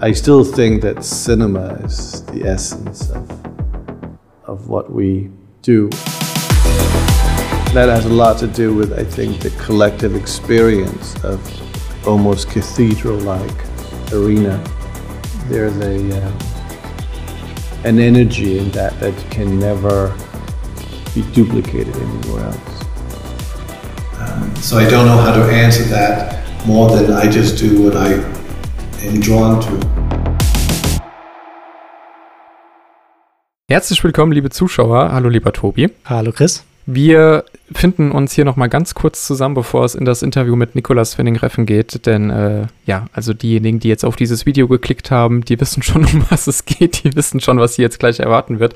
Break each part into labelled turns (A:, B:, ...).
A: I still think that cinema is the essence of, of what we do. That has a lot to do with, I think, the collective experience of almost cathedral-like arena. There's a uh, an energy in that that can never be duplicated anywhere else. Um, so I don't know how to answer that more than I just do what I drawn to.
B: Herzlich willkommen, liebe Zuschauer. Hallo, lieber Tobi.
C: Hallo, Chris.
B: Wir finden uns hier nochmal ganz kurz zusammen, bevor es in das Interview mit Nicolas Finning-Reffen geht. Denn äh, ja, also diejenigen, die jetzt auf dieses Video geklickt haben, die wissen schon, um was es geht. Die wissen schon, was sie jetzt gleich erwarten wird.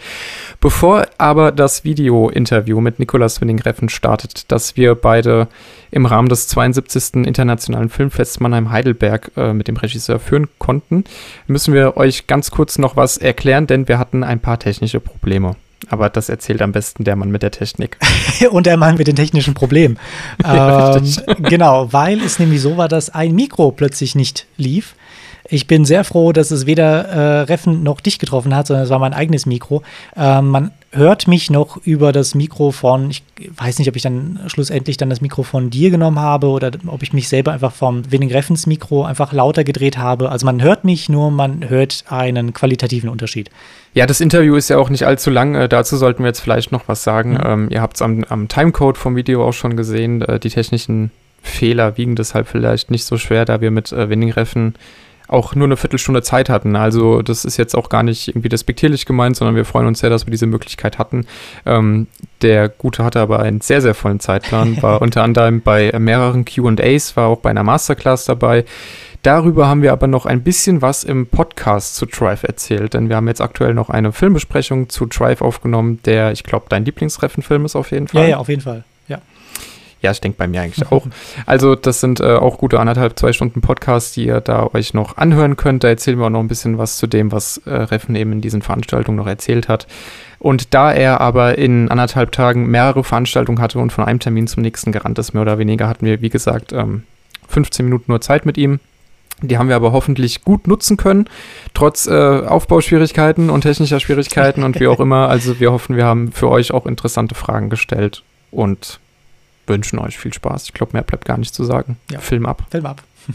B: Bevor aber das Video-Interview mit Nicolas Finning-Reffen startet, das wir beide im Rahmen des 72. Internationalen Filmfests Mannheim-Heidelberg äh, mit dem Regisseur führen konnten, müssen wir euch ganz kurz noch was erklären, denn wir hatten ein paar technische Probleme. Aber das erzählt am besten der Mann mit der Technik.
C: und der Mann mit den technischen Problemen. ja, ähm, genau, weil es nämlich so war, dass ein Mikro plötzlich nicht lief. Ich bin sehr froh, dass es weder äh, Reffen noch dich getroffen hat, sondern es war mein eigenes Mikro. Ähm, man hört mich noch über das Mikrofon. Ich weiß nicht, ob ich dann schlussendlich dann das Mikrofon dir genommen habe oder ob ich mich selber einfach vom Winning Reffens Mikro einfach lauter gedreht habe. Also man hört mich nur, man hört einen qualitativen Unterschied.
B: Ja, das Interview ist ja auch nicht allzu lang. Äh, dazu sollten wir jetzt vielleicht noch was sagen. Mhm. Ähm, ihr habt es am, am, Timecode vom Video auch schon gesehen. Äh, die technischen Fehler wiegen deshalb vielleicht nicht so schwer, da wir mit äh, Winning Reffen auch nur eine Viertelstunde Zeit hatten. Also das ist jetzt auch gar nicht irgendwie despektierlich gemeint, sondern wir freuen uns sehr, dass wir diese Möglichkeit hatten. Ähm, der Gute hatte aber einen sehr, sehr vollen Zeitplan, war unter anderem bei mehreren QAs, war auch bei einer Masterclass dabei. Darüber haben wir aber noch ein bisschen was im Podcast zu Drive erzählt, denn wir haben jetzt aktuell noch eine Filmbesprechung zu Drive aufgenommen, der, ich glaube, dein Lieblingsreffenfilm ist auf jeden Fall.
C: Ja, ja, auf jeden Fall.
B: Ja, ich denke bei mir eigentlich auch. Also das sind äh, auch gute anderthalb, zwei Stunden Podcasts, die ihr da euch noch anhören könnt. Da erzählen wir auch noch ein bisschen was zu dem, was äh, Reffen eben in diesen Veranstaltungen noch erzählt hat. Und da er aber in anderthalb Tagen mehrere Veranstaltungen hatte und von einem Termin zum nächsten gerannt ist, mehr oder weniger, hatten wir, wie gesagt, ähm, 15 Minuten nur Zeit mit ihm. Die haben wir aber hoffentlich gut nutzen können, trotz äh, Aufbauschwierigkeiten und technischer Schwierigkeiten und wie auch immer. Also wir hoffen, wir haben für euch auch interessante Fragen gestellt und wünschen euch viel Spaß. Ich glaube, mehr bleibt gar nicht zu sagen. Ja. Film ab.
C: Film ab.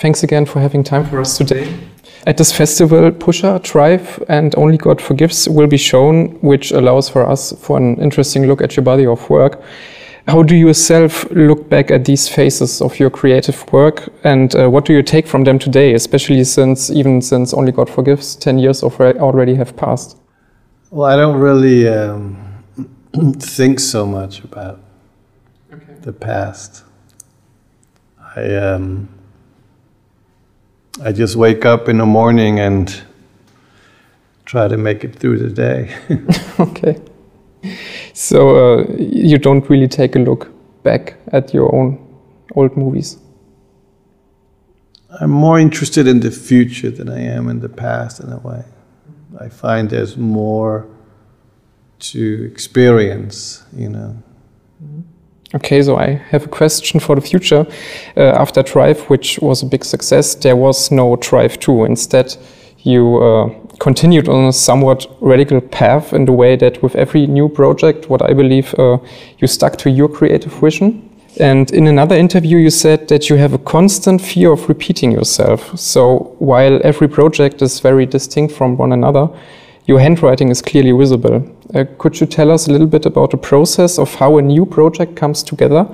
B: Thanks again for having time for us today. At this festival, Pusher, Tribe, and Only God Forgives will be shown, which allows for us for an interesting look at your body of work. How do you yourself look back at these phases of your creative work, and uh, what do you take from them today, especially since even since Only God Forgives, ten years already have passed?
A: Well, I don't really um, think so much about the past. I um, I just wake up in the morning and try to make it through the day.
B: okay. So uh, you don't really take a look back at your own old movies.
A: I'm more interested in the future than I am in the past in a way. I find there's more to experience, you know. Mm -hmm.
B: Okay, so I have a question for the future. Uh, after Drive, which was a big success, there was no Drive 2. Instead, you uh, continued on a somewhat radical path in the way that with every new project, what I believe, uh, you stuck to your creative vision. And in another interview, you said that you have a constant fear of repeating yourself. So while every project is very distinct from one another, your handwriting is clearly visible. Uh, could you tell us a little bit about the process of how a new project comes together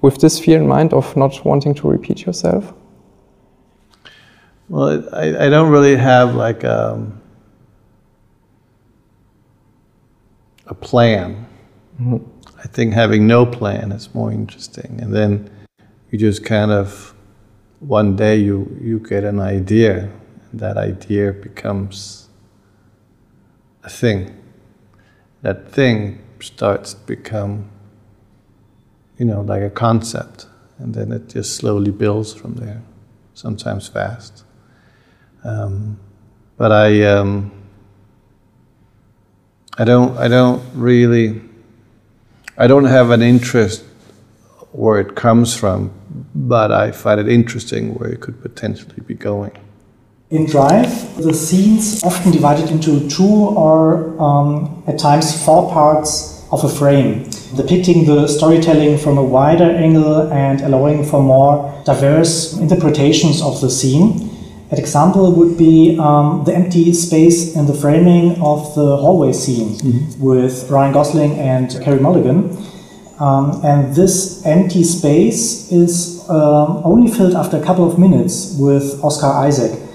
B: with this fear in mind of not wanting to repeat yourself?
A: Well, I, I don't really have like a, um, a plan. Mm-hmm. I think having no plan is more interesting. And then you just kind of, one day you, you get an idea, and that idea becomes a thing. That thing starts to become, you know, like a concept, and then it just slowly builds from there, sometimes fast. Um, but I, um, I don't, I don't really, I don't have an interest where it comes from, but I find it interesting where it could potentially be going.
C: In Drive, the scenes often divided into two or um, at times four parts of a frame, depicting the storytelling from a wider angle and allowing for more diverse interpretations of the scene. An example would be um, the empty space in the framing of the hallway scene mm-hmm. with Ryan Gosling and Carey Mulligan. Um, and this empty space is um, only filled after a couple of minutes with Oscar Isaac.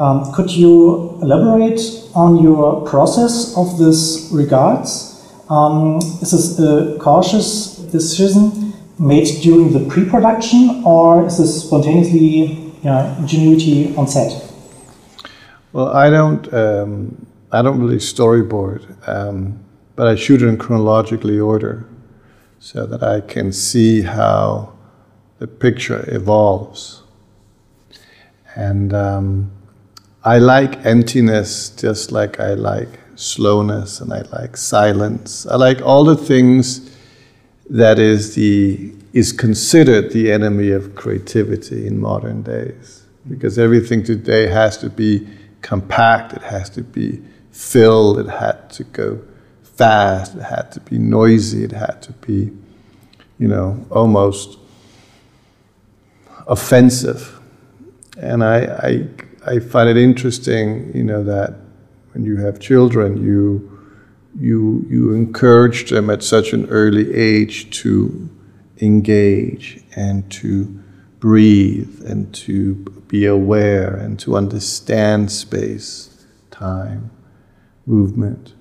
C: Um, could you elaborate on your process of this regards? Um, is this a cautious decision made during the pre-production, or is this spontaneously yeah, ingenuity on set?
A: Well, I don't. Um, I don't really storyboard, um, but I shoot it in chronologically order, so that I can see how the picture evolves. And um, I like emptiness, just like I like slowness, and I like silence. I like all the things that is the is considered the enemy of creativity in modern days. Because everything today has to be compact, it has to be filled, it had to go fast, it had to be noisy, it had to be, you know, almost offensive. And I, I, I find it interesting, you know, that when you have children, you, you, you encourage them at such an early age to engage and to breathe and to be aware and to understand space, time, movement.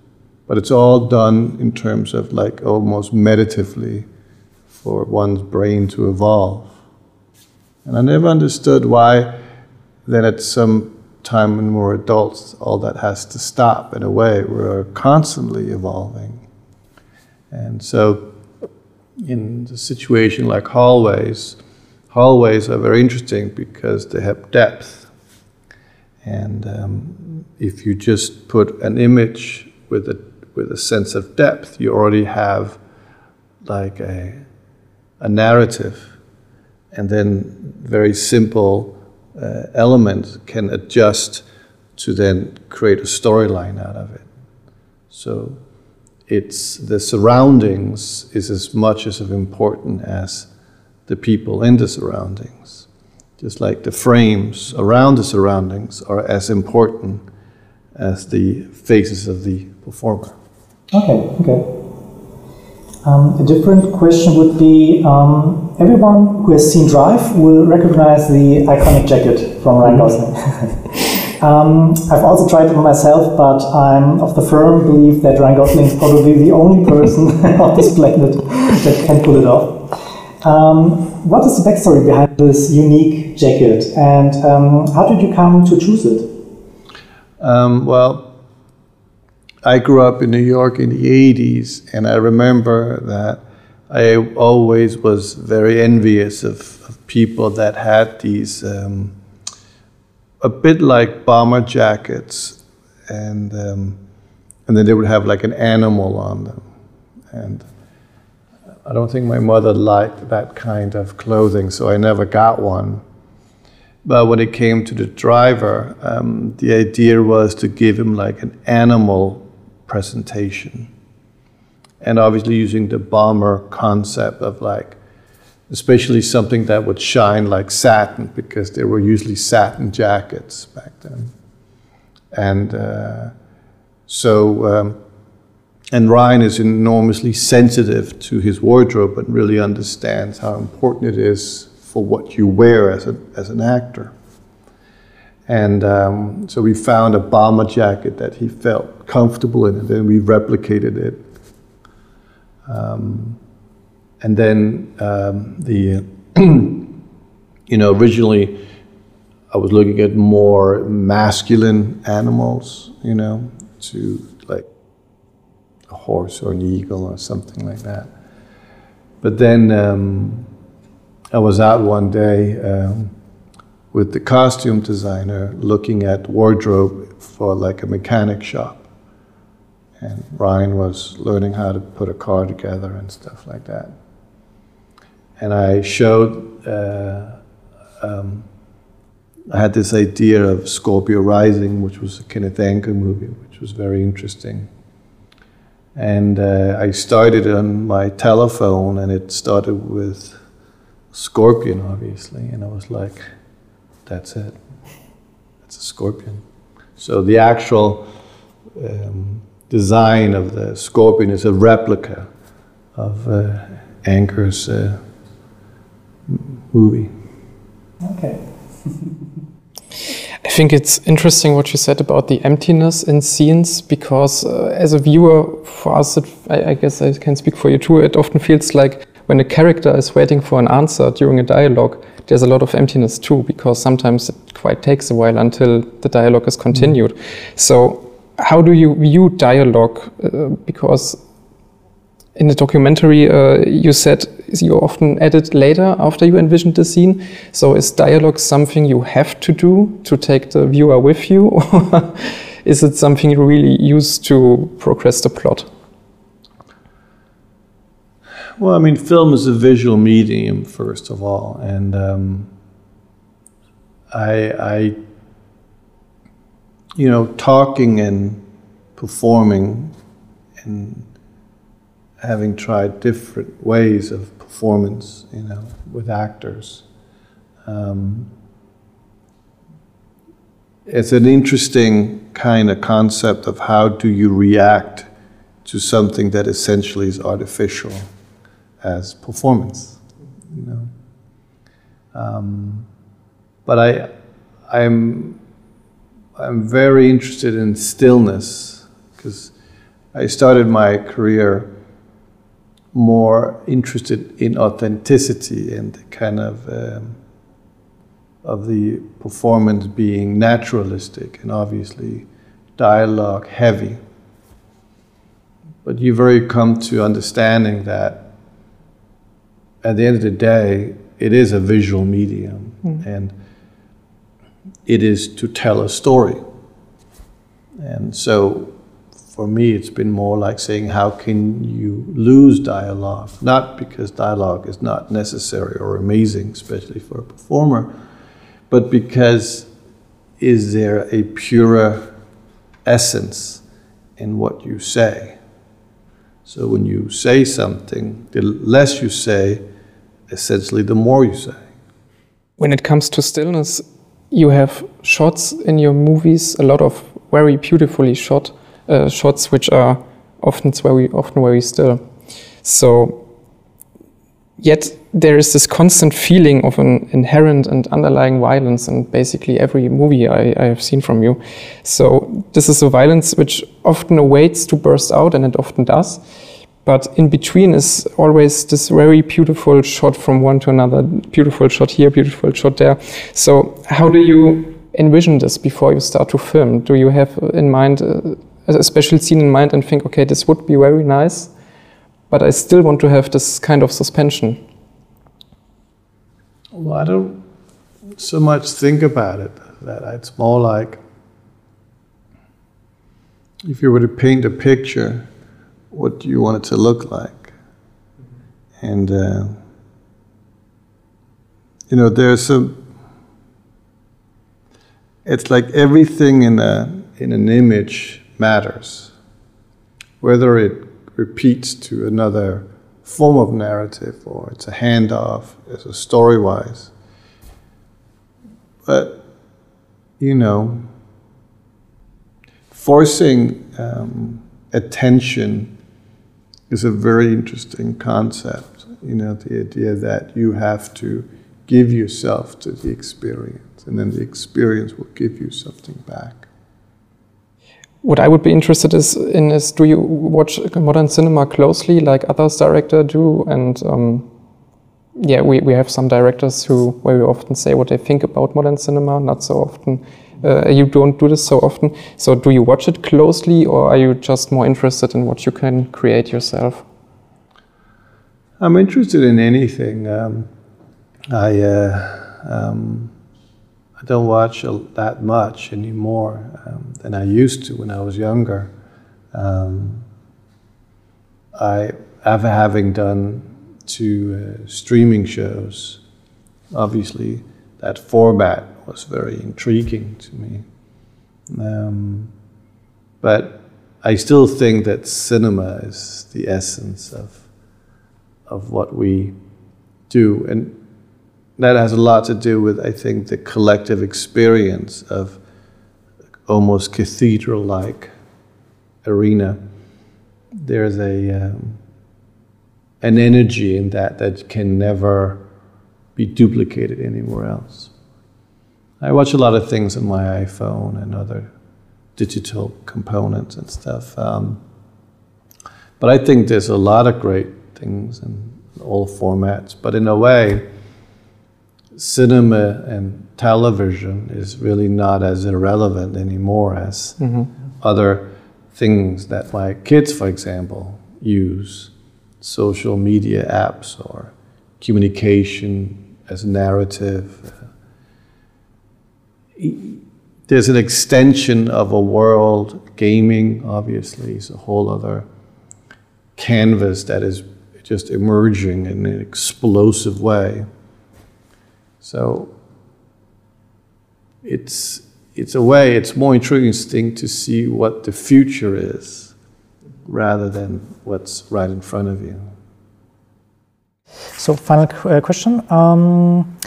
A: But it's all done in terms of like almost meditatively for one's brain to evolve. And I never understood why then at some time when we're adults, all that has to stop in a way. We're constantly evolving. And so in the situation like hallways, hallways are very interesting because they have depth. And um, if you just put an image with a, with a sense of depth, you already have like a, a narrative. And then very simple uh, elements can adjust to then create a storyline out of it. So it's the surroundings is as much as of important as the people in the surroundings. Just like the frames around the surroundings are as important as the faces of the performer.
C: Okay, okay. Um, a different question would be um, everyone who has seen Drive will recognize the iconic jacket from Ryan Gosling. Um, I've also tried it myself, but I'm of the firm belief that Ryan Gosling is probably the only person on this planet that can pull it off. Um, what is the backstory behind this unique jacket, and um, how did you come to choose it?
A: Um, well, I grew up in New York in the 80s, and I remember that I always was very envious of, of people that had these um, a bit like bomber jackets, and um, and then they would have like an animal on them, and I don't think my mother liked that kind of clothing, so I never got one. But when it came to the driver, um, the idea was to give him like an animal presentation, and obviously using the bomber concept of like especially something that would shine like satin, because there were usually satin jackets back then. And uh, so, um, and Ryan is enormously sensitive to his wardrobe and really understands how important it is for what you wear as, a, as an actor. And um, so we found a bomber jacket that he felt comfortable in, and then we replicated it. Um, and then um, the you know originally I was looking at more masculine animals, you know, to like a horse or an eagle or something like that. But then um, I was out one day um, with the costume designer looking at wardrobe for like a mechanic shop. And Ryan was learning how to put a car together and stuff like that and I showed, uh, um, I had this idea of Scorpio Rising, which was a Kenneth Anger movie, which was very interesting. And uh, I started on my telephone, and it started with scorpion, obviously. And I was like, that's it. That's a scorpion. So the actual um, design of the scorpion is a replica of uh, Anger's uh, movie.
C: Okay.
B: I think it's interesting what you said about the emptiness in scenes because, uh, as a viewer, for us, it, I, I, guess I can speak for you too, it often feels like when a character is waiting for an answer during a dialogue, there's a lot of emptiness too because sometimes it quite takes a while until the dialogue is continued. Mm. So, how do you view dialogue? Uh, because in the documentary, uh, you said you often edit later after you envisioned the scene. So is dialogue something you have to do to take the viewer with you, or is it something you really use to progress the plot?
A: Well, I mean, film is a visual medium, first of all, and um, I, I, you know, talking and performing and having tried different ways of performance, you know, with actors. Um, it's an interesting kind of concept of how do you react to something that essentially is artificial as performance, you know. Um, but I, I'm, I'm very interested in stillness because I started my career more interested in authenticity and kind of um, of the performance being naturalistic and obviously dialogue heavy. But you've very come to understanding that at the end of the day, it is a visual medium mm. and it is to tell a story. And so for me, it's been more like saying, how can you lose dialogue? Not because dialogue is not necessary or amazing, especially for a performer, but because is there a purer essence in what you say? So when you say something, the less you say, essentially, the more you say.
B: When it comes to stillness, you have shots in your movies, a lot of very beautifully shot uh, shots which are often very often very still. So yet there is this constant feeling of an inherent and underlying violence in basically every movie I, I, have seen from you. So this is a violence which often awaits to burst out, and it often does. But in between is always this very beautiful shot from one to another, beautiful shot here, beautiful shot there. So how do you envision this before you start to film? Do you have in mind uh, a special scene in mind and think, okay, this would be very nice, but I still want to have this kind of suspension?
A: Well, I don't so much think about it. That it's more like if you were to paint a picture, what you want it to look like? And uh, you know, there's some. It's like everything in a in an image matters. Whether it repeats to another form of narrative or it's a handoff, it's a story wise. But, you know, forcing um, attention is a very interesting concept. You know, the idea that you have to give yourself to the experience, and then the experience will give you something back
B: what I would be interested is in is do you watch modern cinema closely like others director do and um, yeah we, we have some directors who very often say what they think about modern cinema not so often uh, you don't do this so often. So do you watch it closely or are you just more interested in what you can create yourself?
A: I'm interested in anything. Um, I uh, um, I don't watch that much anymore um, than I used to when I was younger. Um, I, after having done two uh, streaming shows, obviously that format was very intriguing to me. Um, but I still think that cinema is the essence of of what we do, and that has a lot to do with I think the collective experience of almost cathedral-like arena. There's a um, an energy in that that can never be duplicated anywhere else. I watch a lot of things on my iPhone and other digital components and stuff. Um, but I think there's a lot of great things in all formats. But in a way, cinema and television is really not as irrelevant anymore as mm-hmm. other things that my kids, for example, use social media apps or communication as narrative. There's an extension of a world, gaming obviously is a whole other canvas that is just emerging in an explosive way. So it's it's a way it's more interesting to see what the future is rather than what's right in front of you.
C: So, final uh, question. Um,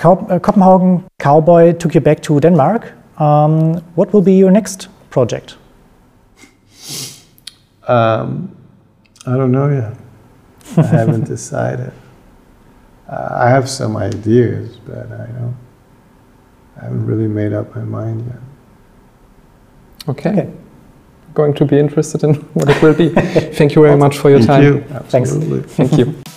C: Copenhagen Cowboy took you back to Denmark. Um, what will be your next project?
A: Um, I don't know yet. I haven't decided. Uh, I have some ideas, but I don't. I haven't really made up my mind yet.
B: Okay. okay. Going to be interested in what it will be. Thank you very much for your
A: Thank
B: time.
A: You. Absolutely.
B: Thanks. Thank you.